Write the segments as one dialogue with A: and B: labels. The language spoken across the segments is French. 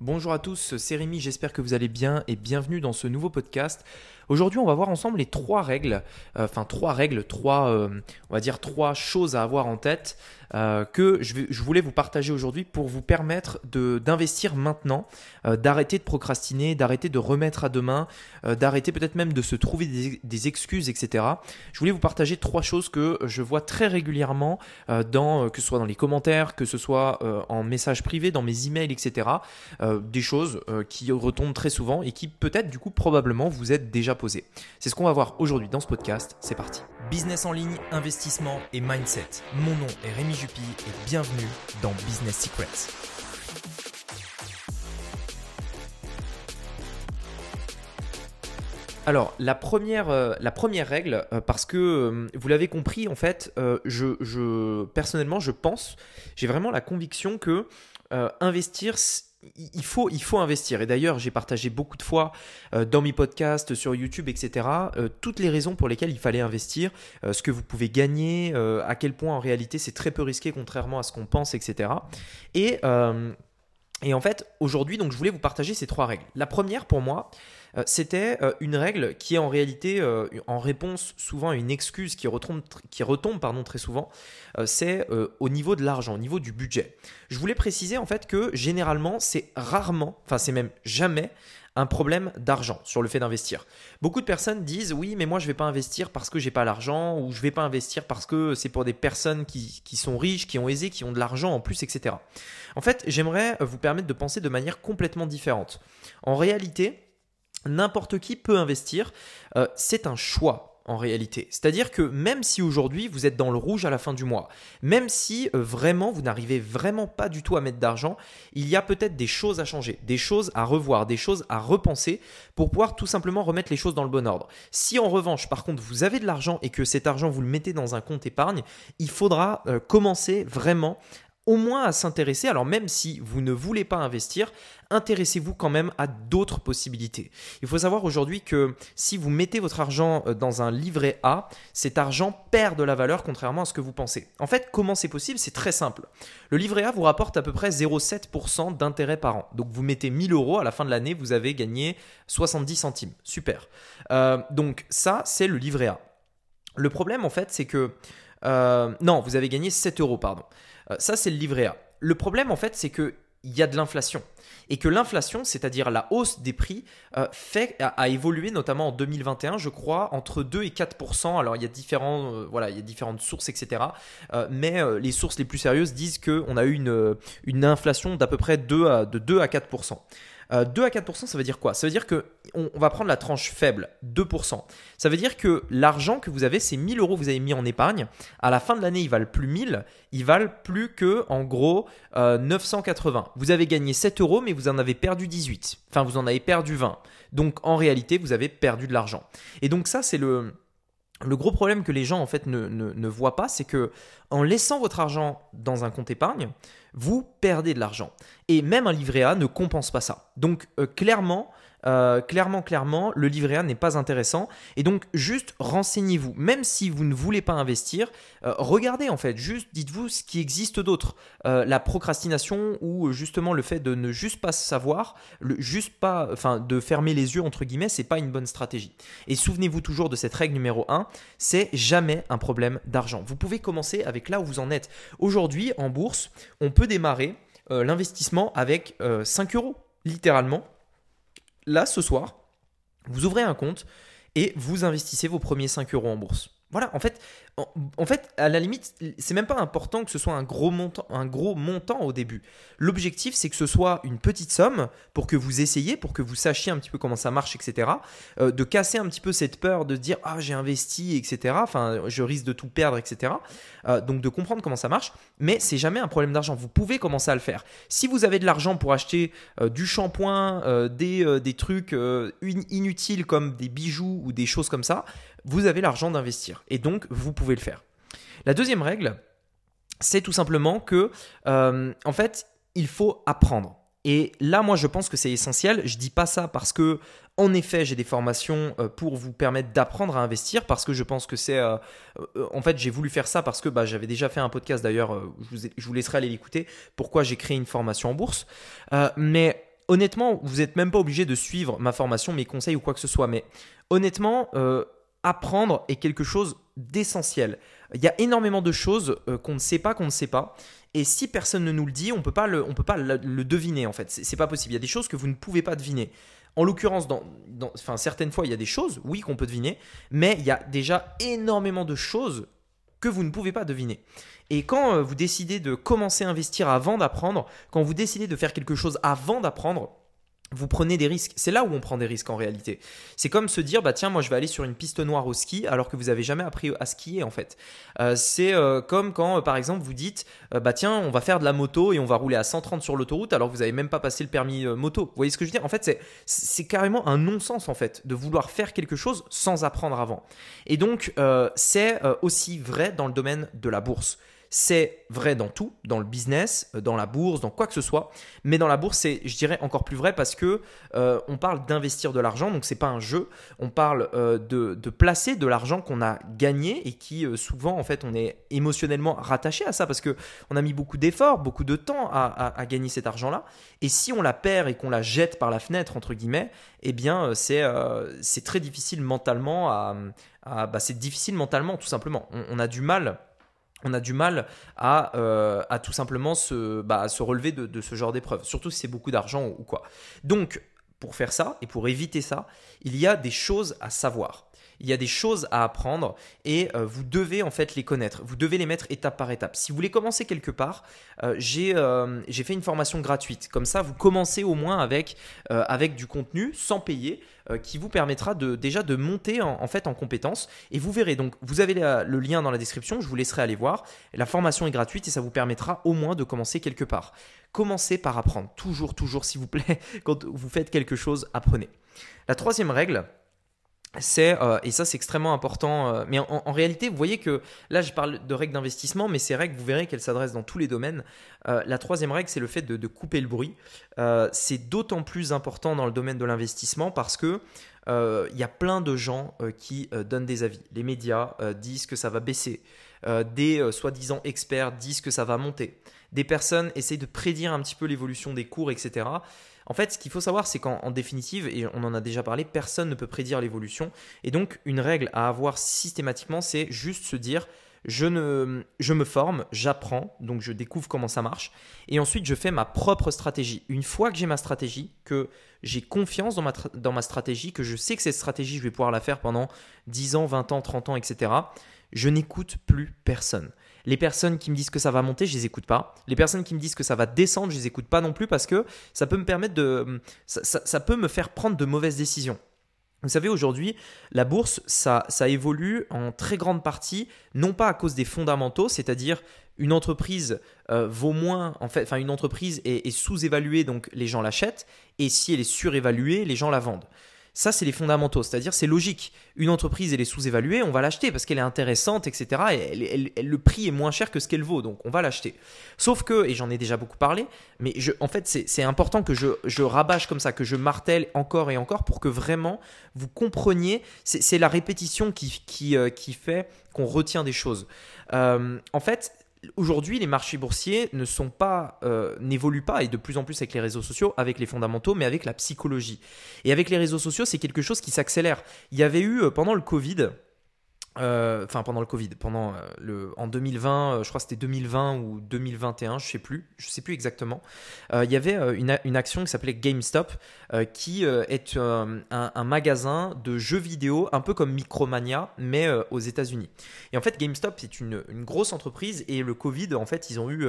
A: Bonjour à tous, c'est Rémi, j'espère que vous allez bien et bienvenue dans ce nouveau podcast. Aujourd'hui, on va voir ensemble les trois règles, euh, enfin trois règles, trois, euh, on va dire trois choses à avoir en tête euh, que je, voulais vous partager aujourd'hui pour vous permettre d'investir maintenant, d'arrêter de procrastiner, d'arrêter de remettre à demain, d'arrêter peut-être même de se trouver des, des excuses, etc. Je voulais vous partager trois choses que je vois très régulièrement dans, que ce soit dans les commentaires, que ce soit en message privé, dans mes emails, etc. Des choses qui retombent très souvent et qui peut-être du coup probablement vous êtes déjà posées. C'est ce qu'on va voir aujourd'hui dans ce podcast. C'est parti. Business en ligne, investissement et mindset. Mon nom est Rémi Jupy et bienvenue dans Business Secrets. Alors, la première, euh, la première règle, euh, parce que euh, vous l'avez compris, en fait, je, je- personnellement, je pense, j'ai vraiment la conviction que investir, il faut, il faut investir. Et d'ailleurs, j'ai partagé beaucoup de fois euh, dans mes podcasts, sur YouTube, etc., euh, toutes les raisons pour lesquelles il fallait investir, euh, ce que vous pouvez gagner, à quel point en réalité c'est très peu risqué, contrairement à ce qu'on pense, etc. Et. et en fait, aujourd'hui, donc, je voulais vous partager ces trois règles. La première, pour moi, c'était euh, une règle qui est en réalité euh, en réponse souvent à une excuse qui retombe, qui retombe pardon, très souvent, euh, c'est euh, au niveau de l'argent, au niveau du budget. Je voulais préciser en fait que généralement, c'est rarement, enfin c'est même jamais un problème d'argent sur le fait d'investir. Beaucoup de personnes disent oui, mais moi je vais pas investir parce que j'ai pas l'argent ou je vais pas investir parce que c'est pour des personnes qui, qui sont riches, qui ont aisé, qui ont de l'argent en plus, etc. En fait, j'aimerais vous permettre de penser de manière complètement différente. En réalité, n'importe qui peut investir. Euh, c'est un choix en réalité. C'est-à-dire que même si aujourd'hui vous êtes dans le rouge à la fin du mois, même si euh, vraiment vous n'arrivez vraiment pas du tout à mettre d'argent, il y a peut-être des choses à changer, des choses à revoir, des choses à repenser pour pouvoir tout simplement remettre les choses dans le bon ordre. Si en revanche, par contre, vous avez de l'argent et que cet argent vous le mettez dans un compte épargne, il faudra euh, commencer vraiment au moins à s'intéresser, alors même si vous ne voulez pas investir, intéressez-vous quand même à d'autres possibilités. Il faut savoir aujourd'hui que si vous mettez votre argent euh, dans un livret A, cet argent perd de la valeur contrairement à ce que vous pensez. En fait, comment c'est possible? C'est très simple. Le livret A vous rapporte à peu près 0,7% d'intérêt par an. Donc vous mettez 1000 euros, à la fin de l'année, vous avez gagné 70 centimes. Super. Euh, donc ça, c'est le livret A. Le problème, en fait, c'est que... euh, non, vous avez gagné 7 euros, pardon. Ça, c'est le livret A. Le problème, en fait, c'est qu'il y a de l'inflation. Et que l'inflation, c'est-à-dire la hausse des prix, euh, fait, a, évolué notamment en 2021, je crois, entre 2 et 4 Alors, il y a, différents, euh, voilà, il y a différentes sources, etc. Euh, mais les sources les plus sérieuses disent qu'on a eu une, une inflation d'à peu près 2 à, de 2 à 4 euh, 2 à 4%, ça veut dire quoi? Ça veut dire que on, va prendre la tranche faible, 2%. Ça veut dire que l'argent que vous avez, c'est 1000 euros que vous avez mis en épargne. À la fin de l'année, ils valent plus 1000, ils valent plus que, en gros, euh, 980. Vous avez gagné 7 euros, mais vous en avez perdu 18. Enfin, vous en avez perdu 20. Donc, en réalité, vous avez perdu de l'argent. Et donc, ça, c'est le, le gros problème que les gens en fait ne, voient pas, c'est que en laissant votre argent dans un compte épargne, vous perdez de l'argent. Et même un livret A ne compense pas ça. Donc euh, clairement, euh, clairement, clairement, le livret A n'est pas intéressant. Et donc juste renseignez-vous. Même si vous ne voulez pas investir, euh, regardez en fait. Juste dites-vous ce qui existe d'autre. Euh, la procrastination ou justement le fait de ne juste pas savoir, le, juste pas, enfin de fermer les yeux entre guillemets, c'est pas une bonne stratégie. Et souvenez-vous toujours de cette règle numéro 1, c'est jamais un problème d'argent. Vous pouvez commencer avec là où vous en êtes. Aujourd'hui, en bourse, on peut démarrer l'investissement avec euh, 5 euros, littéralement. Là, ce soir, vous ouvrez un compte et vous investissez vos premiers 5 euros en bourse. Voilà, en fait, à la limite, c'est même pas important que ce soit un gros montant, au début. L'objectif, c'est que ce soit une petite somme pour que vous essayiez, pour que vous sachiez un petit peu comment ça marche, etc. Euh, de casser un petit peu cette peur de dire ah j'ai investi, etc. Enfin, je risque de tout perdre, etc. Euh, donc de comprendre comment ça marche. Mais c'est jamais un problème d'argent. Vous pouvez commencer à le faire. Si vous avez de l'argent pour acheter euh, du shampoing, des, trucs in- inutiles comme des bijoux ou des choses comme ça, vous avez l'argent d'investir. Et donc, vous pouvez le faire. La deuxième règle, c'est tout simplement que, euh, en fait, il faut apprendre. Et là, moi, je pense que c'est essentiel. Je dis pas ça parce que, en effet, j'ai des formations euh, pour vous permettre d'apprendre à investir, parce que je pense que c'est, euh, en fait, j'ai voulu faire ça parce que bah, j'avais déjà fait un podcast d'ailleurs. je, vous laisserai aller l'écouter. Pourquoi j'ai créé une formation en bourse. Mais honnêtement, vous n'êtes même pas obligé de suivre ma formation, mes conseils ou quoi que ce soit. Mais honnêtement, apprendre est quelque chose d'essentiel. Il y a énormément de choses qu'on ne sait pas, qu'on ne sait pas. Et si personne ne nous le dit, on peut pas le, on peut pas le, deviner en fait. C'est pas possible. Il y a des choses que vous ne pouvez pas deviner. En l'occurrence, dans, enfin, certaines fois, il y a des choses, oui, qu'on peut deviner, mais il y a déjà énormément de choses que vous ne pouvez pas deviner. Et quand euh, vous décidez de commencer à investir avant d'apprendre, quand vous décidez de faire quelque chose avant d'apprendre, vous prenez des risques. C'est là où on prend des risques en réalité. C'est comme se dire, bah tiens, moi je vais aller sur une piste noire au ski alors que vous avez jamais appris à skier en fait. Euh, c'est euh, comme quand, euh, par exemple, vous dites, bah tiens, on va faire de la moto et on va rouler à 130 sur l'autoroute alors que vous n'avez même pas passé le permis moto. Vous voyez ce que je veux dire? En fait, c'est carrément un non-sens en fait de vouloir faire quelque chose sans apprendre avant. Et donc, c'est aussi vrai dans le domaine de la bourse. C'est vrai dans tout, dans le business, euh, dans la bourse, dans quoi que ce soit. Mais dans la bourse, c'est, je dirais, encore plus vrai parce que euh, on parle d'investir de l'argent, donc c'est pas un jeu. On parle euh, de, placer de l'argent qu'on a gagné et qui souvent, en fait, on est émotionnellement rattaché à ça parce que on a mis beaucoup d'efforts, beaucoup de temps à, gagner cet argent-là. Et si on la perd et qu'on la jette par la fenêtre entre guillemets, eh bien, c'est c'est très difficile mentalement à, bah, c'est difficile mentalement tout simplement. on a du mal on a du mal à, euh, tout simplement se, bah, se relever de, ce genre d'épreuve, surtout si c'est beaucoup d'argent ou, quoi. Donc, pour faire ça et pour éviter ça, il y a des choses à savoir. Il y a des choses à apprendre et euh, vous devez en fait les connaître. Vous devez les mettre étape par étape. Si vous voulez commencer quelque part, euh, j'ai fait une formation gratuite. Comme ça, vous commencez au moins avec, du contenu sans payer. Euh, qui vous permettra de, déjà de monter en, fait en compétences. Et vous verrez, donc vous avez le lien dans la description, je vous laisserai aller voir. La formation est gratuite et ça vous permettra au moins de commencer quelque part. Commencez par apprendre, toujours, toujours s'il vous plaît, quand vous faites quelque chose, apprenez. La troisième règle, c'est, euh, et ça c'est extrêmement important, euh, mais en, réalité, vous voyez que là je parle de règles d'investissement, mais ces règles, vous verrez qu'elles s'adressent dans tous les domaines. Euh, la troisième règle, c'est le fait de, couper le bruit. c'est d'autant plus important dans le domaine de l'investissement parce que il y a plein de gens qui donnent des avis. Les médias disent que ça va baisser. des soi-disant experts disent que ça va monter. Des personnes essayent de prédire un petit peu l'évolution des cours, etc. En fait, ce qu'il faut savoir, c'est qu'en définitive, et on en a déjà parlé, personne ne peut prédire l'évolution. Et donc, une règle à avoir systématiquement, c'est juste se dire, je, me forme, j'apprends, donc je découvre comment ça marche, et ensuite je fais ma propre stratégie. Une fois que j'ai ma stratégie, que j'ai confiance dans ma, dans ma stratégie, que je sais que cette stratégie, je vais pouvoir la faire pendant 10 ans, 20 ans, 30 ans, etc., je n'écoute plus personne. Les personnes qui me disent que ça va monter, je les écoute pas. Les personnes qui me disent que ça va descendre, je les écoute pas non plus parce que ça peut me permettre de, ça, peut me faire prendre de mauvaises décisions. Vous savez, aujourd'hui, la bourse, ça, évolue en très grande partie, non pas à cause des fondamentaux, c'est-à-dire une entreprise euh, vaut moins, en fait, enfin une entreprise est sous-évaluée, donc les gens l'achètent, et si elle est surévaluée, les gens la vendent. Ça, c'est les fondamentaux, c'est-à-dire c'est logique. Une entreprise, elle est sous-évaluée, on va l'acheter parce qu'elle est intéressante, etc. Et le prix est moins cher que ce qu'elle vaut, donc on va l'acheter. Sauf que, et j'en ai déjà beaucoup parlé, mais en fait, c'est important que je, rabâche comme ça, que je martèle encore et encore pour que vraiment vous compreniez. C'est la répétition euh, qui fait qu'on retient des choses. Euh, en fait, aujourd'hui, les marchés boursiers ne sont pas, euh, n'évoluent pas, et de plus en plus avec les réseaux sociaux, avec les fondamentaux, mais avec la psychologie. Et avec les réseaux sociaux, c'est quelque chose qui s'accélère. Il y avait eu, euh, pendant le Covid, euh, enfin pendant le Covid, pendant euh, le, en 2020, euh, je crois que c'était 2020 ou 2021, je sais plus, je sais plus exactement. il y avait une, action qui s'appelait GameStop, qui est un, magasin de jeux vidéo, un peu comme Micromania, mais aux États-Unis. Et en fait, GameStop c'est une, grosse entreprise et le Covid, en fait, ils ont eu,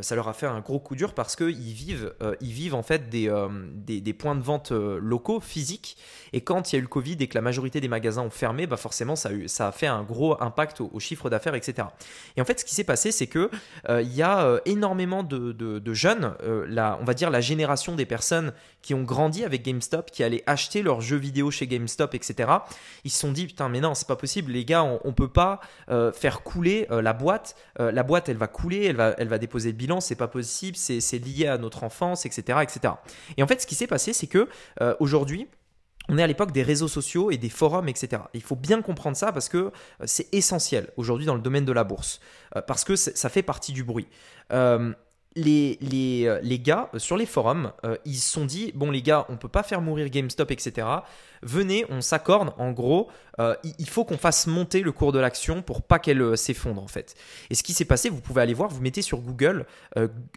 A: ça leur a fait un gros coup dur parce que ils vivent, ils vivent en fait des, des, points de vente locaux, physiques. Et quand il y a eu le Covid et que la majorité des magasins ont fermé, bah forcément ça a eu, ça fait un gros impact au, chiffre d'affaires, etc. Et en fait, ce qui s'est passé, c'est que euh, il y a euh, énormément de, jeunes, euh, la, on va dire la génération des personnes qui ont grandi avec GameStop, qui allaient acheter leurs jeux vidéo chez GameStop, etc. Ils se sont dit putain, mais non, c'est pas possible, les gars, on, on peut pas faire couler la boîte. la boîte, elle va couler, elle va, elle va déposer le bilan, c'est pas possible, c'est lié à notre enfance, etc., etc. Et en fait, ce qui s'est passé, c'est que aujourd'hui on est à l'époque des réseaux sociaux et des forums, etc. Il faut bien comprendre ça parce que euh, c'est essentiel aujourd'hui dans le domaine de la bourse, euh, parce que ça fait partie du bruit. Euh, les, les, les, gars sur les forums, ils se sont dit bon les gars, on peut pas faire mourir GameStop, etc venez, on s'accorde, en gros, il faut qu'on fasse monter le cours de l'action pour pas qu'elle s'effondre en fait. Et ce qui s'est passé, vous pouvez aller voir, vous mettez sur Google,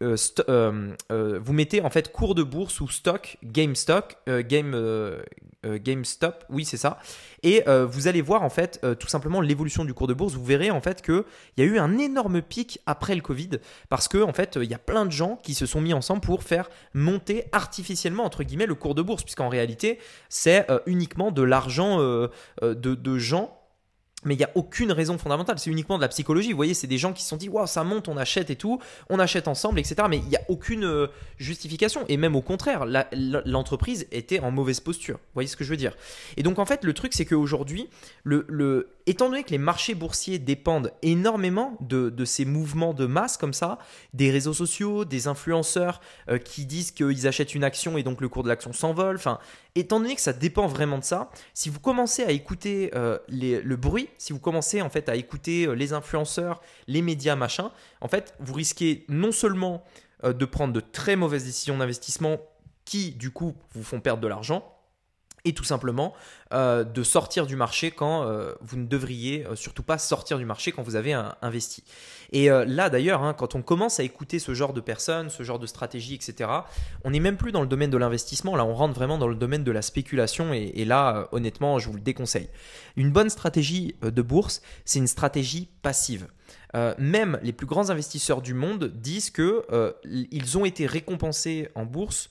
A: vous mettez en fait cours de bourse ou stock, GameStop, Game, GameStop, oui c'est ça, et vous allez voir en fait tout simplement l'évolution du cours de bourse. Vous verrez en fait qu'il y a eu un énorme pic après le Covid parce que en fait il y a plein de gens qui se sont mis ensemble pour faire monter artificiellement entre guillemets le cours de bourse, puisqu'en réalité c'est uniquement de l'argent euh, euh, de gens mais il n'y a aucune raison fondamentale, c'est uniquement de la psychologie. Vous voyez, c'est des gens qui se sont dit, waouh, ça monte, on achète et tout, on achète ensemble, etc. Mais il n'y a aucune euh, justification. Et même au contraire, l'entreprise était en mauvaise posture. Vous voyez ce que je veux dire? Et donc, en fait, le truc, c'est qu'aujourd'hui, le, le, étant donné que les marchés boursiers dépendent énormément de, ces mouvements de masse comme ça, des réseaux sociaux, des influenceurs euh, qui disent qu'ils achètent une action et donc le cours de l'action s'envole, enfin, étant donné que ça dépend vraiment de ça, si vous commencez à écouter euh, le bruit, si vous commencez en fait à écouter euh, les influenceurs, les médias, machin, en fait, vous risquez non seulement de prendre de très mauvaises décisions d'investissement qui, du coup, vous font perdre de l'argent, et tout simplement euh, de sortir du marché quand euh, vous ne devriez euh, surtout pas sortir du marché quand vous avez investi. Et là d'ailleurs, hein, quand on commence à écouter ce genre de personnes, ce genre de stratégie, etc., on n'est même plus dans le domaine de l'investissement, là on rentre vraiment dans le domaine de la spéculation et, là honnêtement je vous le déconseille. Une bonne stratégie de bourse, c'est une stratégie passive. même les plus grands investisseurs du monde disent que ils ont été récompensés en bourse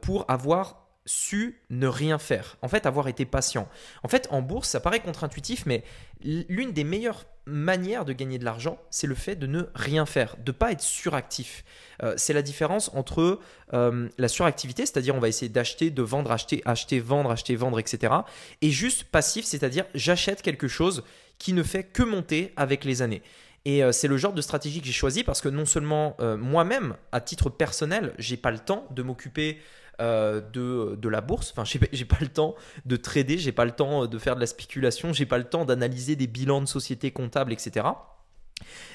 A: pour avoir su ne rien faire. En fait, avoir été patient. En fait, en bourse, ça paraît contre-intuitif, mais l'une des meilleures manières de gagner de l'argent, c'est le fait de ne rien faire, de pas être suractif. Euh, c'est la différence entre euh, la suractivité, c'est-à-dire on va essayer d'acheter, de vendre, acheter, acheter, vendre, acheter, vendre, etc. Et juste passif, c'est-à-dire j'achète quelque chose qui ne fait que monter avec les années. Et euh, c'est le genre de stratégie que j'ai choisi parce que non seulement moi-même, à titre personnel, j'ai pas le temps de m'occuper euh, de, de, la bourse. Enfin, j'ai pas le temps de trader, j'ai pas le temps de faire de la spéculation, j'ai pas le temps d'analyser des bilans de sociétés comptables, etc.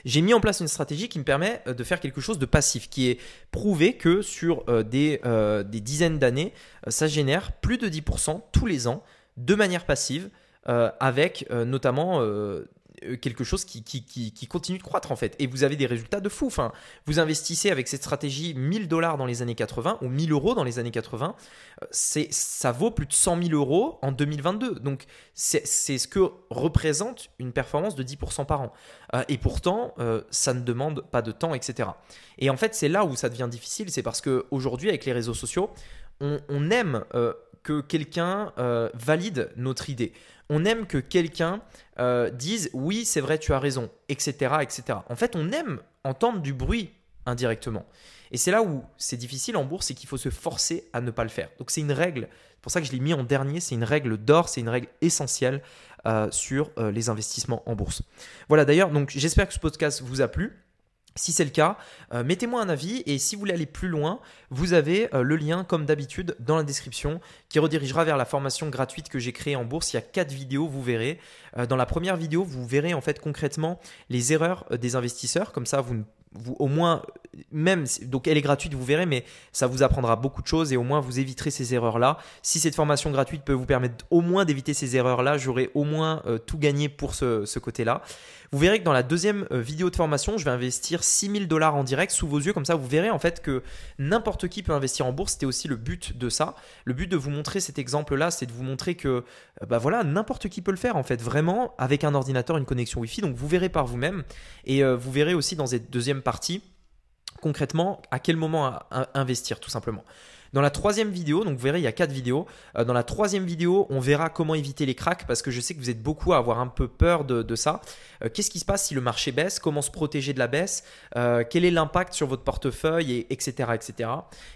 A: J'ai mis en place une stratégie qui me permet euh, de faire quelque chose de passif, qui est prouvé que sur euh, des, des dizaines d'années, ça génère plus de 10% tous les ans de manière passive, avec notamment quelque chose qui, qui, continue de croître en fait. Et vous avez des résultats de fou. Enfin, vous investissez avec cette stratégie 1000 dollars dans les années 80 ou 1000 euros dans les années 80, euh, c'est, ça vaut plus de 100 000 euros en 2022. Donc c'est, ce que représente une performance de 10% par an. Euh, et pourtant, ça ne demande pas de temps, etc. Et en fait, c'est là où ça devient difficile, c'est parce qu'aujourd'hui, avec les réseaux sociaux, on aime que quelqu'un valide notre idée on aime que quelqu'un euh, dise oui, c'est vrai, tu as raison, etc., etc. En fait, on aime entendre du bruit indirectement. Et c'est là où c'est difficile en bourse, c'est qu'il faut se forcer à ne pas le faire. Donc c'est une règle, c'est pour ça que je l'ai mis en dernier, c'est une règle d'or, c'est une règle essentielle euh, sur euh, les investissements en bourse. Voilà d'ailleurs, donc j'espère que ce podcast vous a plu. Si c'est le cas, euh, mettez-moi un avis et si vous voulez aller plus loin, vous avez euh, le lien comme d'habitude dans la description qui redirigera vers la formation gratuite que j'ai créée en bourse. Il y a quatre vidéos, vous verrez. Euh, dans la première vidéo, vous verrez en fait concrètement les erreurs des investisseurs. Comme ça, vous, vous au moins même donc elle est gratuite, vous verrez, mais ça vous apprendra beaucoup de choses et au moins vous éviterez ces erreurs-là. Si cette formation gratuite peut vous permettre au moins d'éviter ces erreurs-là, j'aurai au moins tout gagné pour ce, ce côté-là. Vous verrez que dans la deuxième euh, vidéo de formation, je vais investir 6000 dollars en direct sous vos yeux. Comme ça, vous verrez en fait que n'importe qui peut investir en bourse. C'était aussi le but de ça. Le but de vous montrer cet exemple-là, c'est de vous montrer que euh, bah voilà, n'importe qui peut le faire en fait, vraiment avec un ordinateur, une connexion Wi-Fi. Donc vous verrez par vous-même. Et euh, vous verrez aussi dans cette deuxième partie concrètement à quel moment investir tout simplement. Dans la troisième vidéo, donc vous verrez, il y a quatre vidéos. Euh, dans la troisième vidéo, on verra comment éviter les cracks parce que je sais que vous êtes beaucoup à avoir un peu peur de, ça. Euh, qu'est-ce qui se passe si le marché baisse? Comment se protéger de la baisse? Euh, Quel est l'impact sur votre portefeuille? Et, Etc. etc.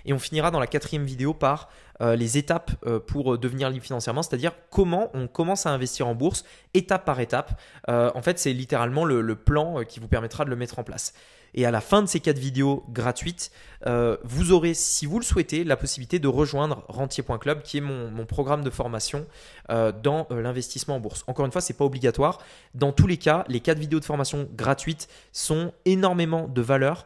A: Et on finira dans la quatrième vidéo par les étapes pour devenir libre financièrement, c'est-à-dire comment on commence à investir en bourse étape par étape. en fait, c'est littéralement le plan qui vous permettra de le mettre en place. Et à la fin de ces quatre vidéos gratuites, euh, vous aurez, si vous le souhaitez, la possibilité de rejoindre rentier.club, qui est mon, programme de formation euh, dans euh, l'investissement en bourse. Encore une fois, c'est pas obligatoire. Dans tous les cas, les quatre vidéos de formation gratuites sont énormément de valeur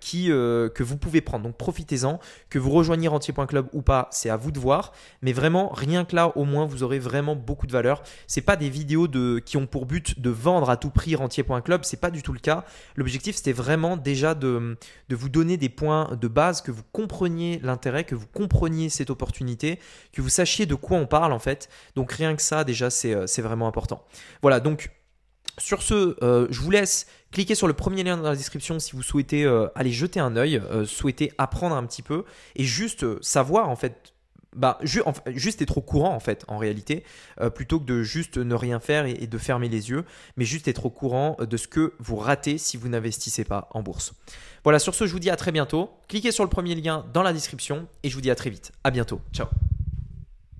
A: qui, que vous pouvez prendre. Donc profitez-en. Que vous rejoigniez rentier.club ou pas, c'est à vous de voir. Mais vraiment, rien que là, au moins, vous aurez vraiment beaucoup de valeur. C'est pas des vidéos de, qui ont pour but de vendre à tout prix rentier.club. C'est pas du tout le cas. L'objectif, c'était vraiment déjà de, vous donner des points de base, que vous compreniez l'intérêt, que vous compreniez cette opportunité, que vous sachiez de quoi on parle en fait. Donc rien que ça, déjà, c'est euh, vraiment important. Voilà, donc sur ce, euh, je vous laisse cliquer sur le premier lien dans la description si vous souhaitez euh, aller jeter un œil, souhaitez apprendre un petit peu et juste savoir en fait bah, juste être au courant en fait, en réalité, euh, plutôt que de juste ne rien faire et, de fermer les yeux, mais juste être au courant de ce que vous ratez si vous n'investissez pas en bourse. Voilà, sur ce, je vous dis à très bientôt. Cliquez sur le premier lien dans la description et je vous dis à très vite. À bientôt. Ciao.